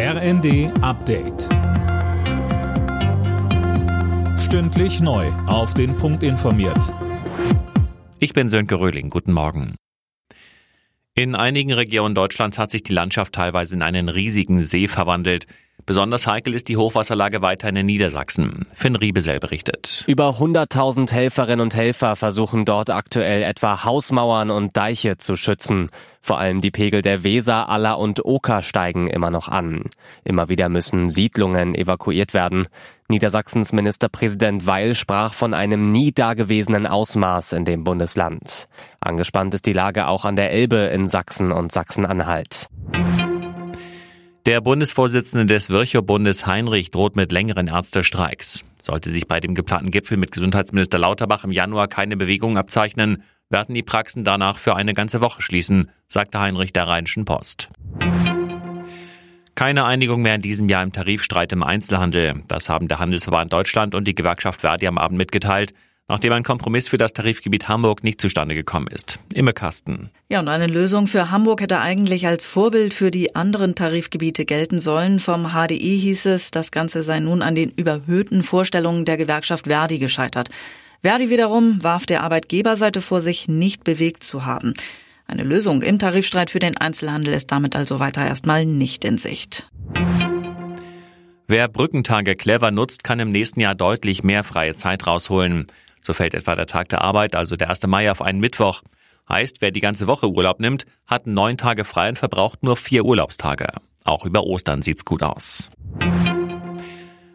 RND Update. Stündlich neu. Auf den Punkt informiert. Ich bin Sönke Röhling. Guten Morgen. In einigen Regionen Deutschlands hat sich die Landschaft teilweise in einen riesigen See verwandelt. Besonders heikel ist die Hochwasserlage weiter in Niedersachsen. Finn Riebesell berichtet. Über 100.000 Helferinnen und Helfer versuchen dort aktuell etwa Hausmauern und Deiche zu schützen. Vor allem die Pegel der Weser, Aller und Oker steigen immer noch an. Immer wieder müssen Siedlungen evakuiert werden. Niedersachsens Ministerpräsident Weil sprach von einem nie dagewesenen Ausmaß in dem Bundesland. Angespannt ist die Lage auch an der Elbe in Sachsen und Sachsen-Anhalt. Der Bundesvorsitzende des Virchow-Bundes Heinrich droht mit längeren Ärztestreiks. Sollte sich bei dem geplanten Gipfel mit Gesundheitsminister Lauterbach im Januar keine Bewegung abzeichnen, werden die Praxen danach für eine ganze Woche schließen, sagte Heinrich der Rheinischen Post. Keine Einigung mehr in diesem Jahr im Tarifstreit im Einzelhandel. Das haben der Handelsverband Deutschland und die Gewerkschaft Verdi am Abend mitgeteilt nachdem ein Kompromiss für das Tarifgebiet Hamburg nicht zustande gekommen ist. Imme Kasten. Ja, und eine Lösung für Hamburg hätte eigentlich als Vorbild für die anderen Tarifgebiete gelten sollen. Vom HDI hieß es, das Ganze sei nun an den überhöhten Vorstellungen der Gewerkschaft Verdi gescheitert. Verdi wiederum warf der Arbeitgeberseite vor, sich nicht bewegt zu haben. Eine Lösung im Tarifstreit für den Einzelhandel ist damit also weiter erstmal nicht in Sicht. Wer Brückentage clever nutzt, kann im nächsten Jahr deutlich mehr freie Zeit rausholen. So fällt etwa der Tag der Arbeit, also der 1. Mai, auf einen Mittwoch. Heißt, wer die ganze Woche Urlaub nimmt, hat neun Tage frei und verbraucht nur vier Urlaubstage. Auch über Ostern sieht's gut aus.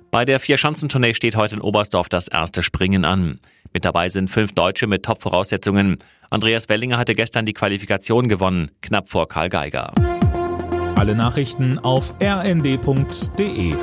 Bei der Vierschanzentournee steht heute in Oberstdorf das erste Springen an. Mit dabei sind fünf Deutsche mit Top-Voraussetzungen. Andreas Wellinger hatte gestern die Qualifikation gewonnen, knapp vor Karl Geiger. Alle Nachrichten auf rnd.de